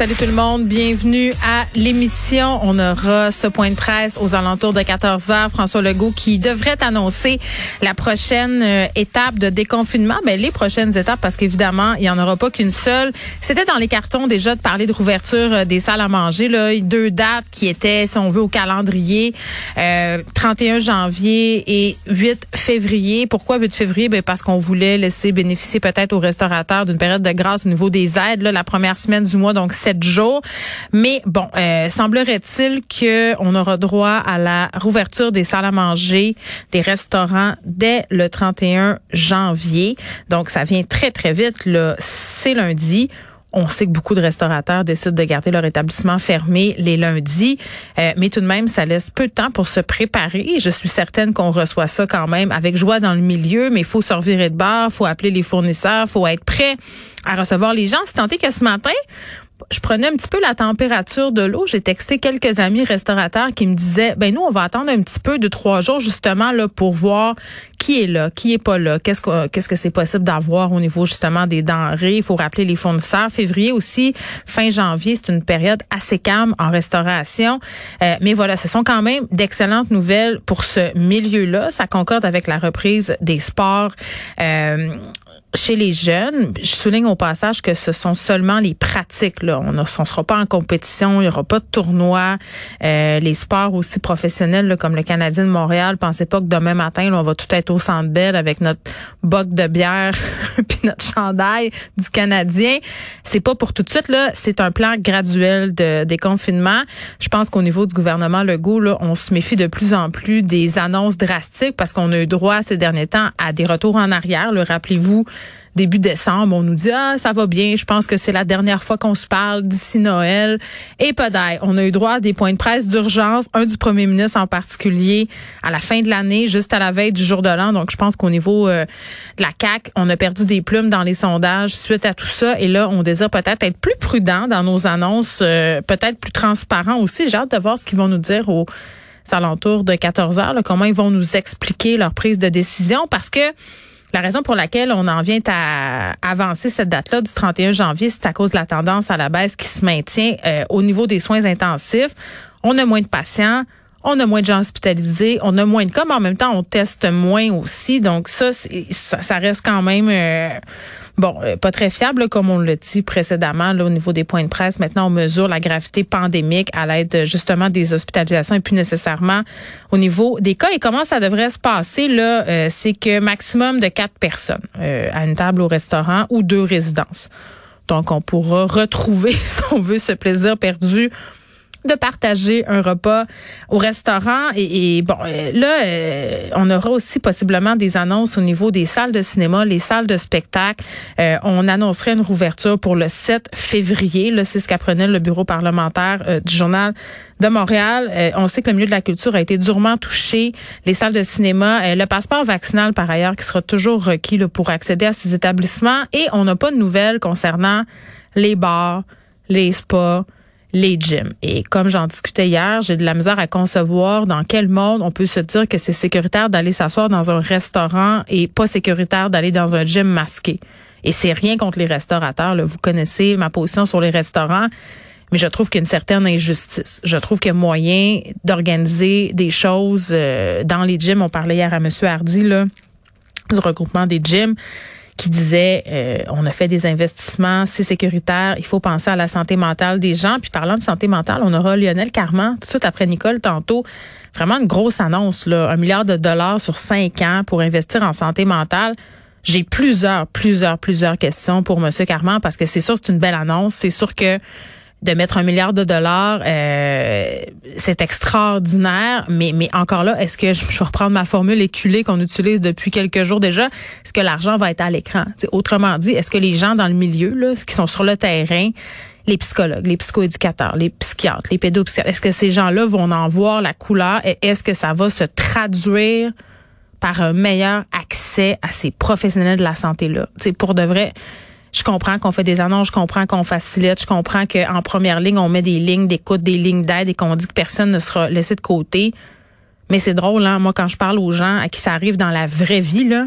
Salut tout le monde, bienvenue à l'émission. On aura ce point de presse aux alentours de 14 heures. François Legault qui devrait annoncer la prochaine euh, étape de déconfinement. Mais ben, les prochaines étapes, parce qu'évidemment, il n'y en aura pas qu'une seule. C'était dans les cartons déjà de parler de rouverture euh, des salles à manger. Là, deux dates qui étaient, si on veut, au calendrier, euh, 31 janvier et 8 février. Pourquoi 8 février? Ben, parce qu'on voulait laisser bénéficier peut-être aux restaurateurs d'une période de grâce au niveau des aides, là, la première semaine du mois, donc Mais bon, euh, semblerait-il qu'on aura droit à la rouverture des salles à manger, des restaurants dès le 31 janvier. Donc, ça vient très, très vite. Là, c'est lundi. On sait que beaucoup de restaurateurs décident de garder leur établissement fermé les lundis, euh, mais tout de même, ça laisse peu de temps pour se préparer. Je suis certaine qu'on reçoit ça quand même avec joie dans le milieu, mais il faut se revirer de bar, faut appeler les fournisseurs, faut être prêt à recevoir les gens. C'est tenté que ce matin, je prenais un petit peu la température de l'eau. J'ai texté quelques amis restaurateurs qui me disaient, ben nous, on va attendre un petit peu de trois jours justement là pour voir qui est là, qui est pas là, qu'est-ce que qu'est-ce que c'est possible d'avoir au niveau justement des denrées. Il faut rappeler les fournisseurs. Février aussi, fin janvier, c'est une période assez calme en restauration. Euh, mais voilà, ce sont quand même d'excellentes nouvelles pour ce milieu-là. Ça concorde avec la reprise des sports. Euh, chez les jeunes, je souligne au passage que ce sont seulement les pratiques. Là. On ne sera pas en compétition, il n'y aura pas de tournoi. Euh, les sports aussi professionnels, comme le Canadien de Montréal, pensez pas que demain matin, on va tout être au centre belle avec notre boc de bière puis notre chandail du Canadien. C'est pas pour tout de suite. C'est un plan graduel de déconfinement. Je pense qu'au niveau du gouvernement Legault, là, on se méfie de plus en plus des annonces drastiques parce qu'on a eu droit ces derniers temps à des retours en arrière. Rappelez-vous, début décembre, on nous dit ah ça va bien, je pense que c'est la dernière fois qu'on se parle d'ici Noël. Et pas d'ail, on a eu droit à des points de presse d'urgence, un du premier ministre en particulier à la fin de l'année, juste à la veille du jour de l'an. Donc je pense qu'au niveau euh, de la CAC, on a perdu des plumes dans les sondages suite à tout ça. Et là, on désire peut-être être plus prudent dans nos annonces, euh, peut-être plus transparent aussi. J'ai hâte de voir ce qu'ils vont nous dire aux alentours de 14 heures, comment ils vont nous expliquer leur prise de décision, parce que la raison pour laquelle on en vient à avancer cette date-là du 31 janvier, c'est à cause de la tendance à la baisse qui se maintient euh, au niveau des soins intensifs. On a moins de patients. On a moins de gens hospitalisés, on a moins de cas, mais en même temps, on teste moins aussi. Donc ça, ça, reste quand même euh, Bon, euh, pas très fiable, comme on l'a dit précédemment, là, au niveau des points de presse. Maintenant, on mesure la gravité pandémique à l'aide justement des hospitalisations et plus nécessairement au niveau des cas. Et comment ça devrait se passer, là, euh, c'est que maximum de quatre personnes euh, à une table au restaurant ou deux résidences. Donc, on pourra retrouver, si on veut, ce plaisir perdu de partager un repas au restaurant. Et, bon, euh, là, euh, on aura aussi possiblement des annonces au niveau des salles de cinéma, les salles de spectacle. Euh, on annoncerait une rouverture pour le 7 février. Là, c'est ce qu'apprenait le bureau parlementaire du journal de Montréal. on sait que le milieu de la culture a été durement touché. Les salles de cinéma, le passeport vaccinal par ailleurs qui sera toujours requis pour accéder à ces établissements. Et on n'a pas de nouvelles concernant les bars, les spas, les gyms. Et comme j'en discutais hier, j'ai de la misère à concevoir dans quel monde on peut se dire que c'est sécuritaire d'aller s'asseoir dans un restaurant et pas sécuritaire d'aller dans un gym masqué. Et c'est rien contre les restaurateurs. Là. Vous connaissez ma position sur les restaurants. Mais je trouve qu'il y a une certaine injustice. Je trouve qu'il y a moyen d'organiser des choses euh, dans les gyms. On parlait hier à M. Hardy là, du regroupement des gyms qui disait euh, on a fait des investissements, c'est sécuritaire, il faut penser à la santé mentale des gens. Puis parlant de santé mentale, on aura Lionel Carman tout de suite après Nicole tantôt. Vraiment une grosse annonce, là, un milliard de dollars sur cinq ans pour investir en santé mentale. J'ai plusieurs, plusieurs, plusieurs questions pour M. Carman parce que c'est sûr c'est une belle annonce. C'est sûr que de mettre un milliard de dollars, euh, c'est extraordinaire. Mais, mais encore là, est-ce que je, vais reprendre ma formule éculée qu'on utilise depuis quelques jours déjà? Est-ce que l'argent va être à l'écran? Autrement dit, est-ce que les gens dans le milieu, là, qui sont sur le terrain, les psychologues, les psychoéducateurs, les psychiatres, les pédopsychiatres, est-ce que ces gens-là vont en voir la couleur et est-ce que ça va se traduire par un meilleur accès à ces professionnels de la santé-là? pour de vrai Je comprends qu'on fait des annonces, je comprends qu'on facilite, je comprends qu'en première ligne, on met des lignes d'écoute, des lignes d'aide et qu'on dit que personne ne sera laissé de côté. Mais c'est drôle, hein? Moi, quand je parle aux gens à qui ça arrive dans la vraie vie, là,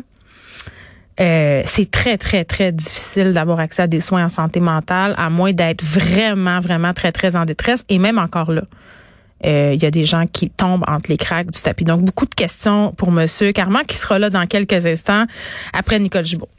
euh, c'est très, très, très difficile d'avoir accès à des soins en santé mentale, à moins d'être vraiment, vraiment très, très en détresse. Et même encore là, euh, il y a des gens qui tombent entre les craques du tapis. Donc, beaucoup de questions pour Monsieur Carman, qui sera là dans quelques instants après Nicole Gibault.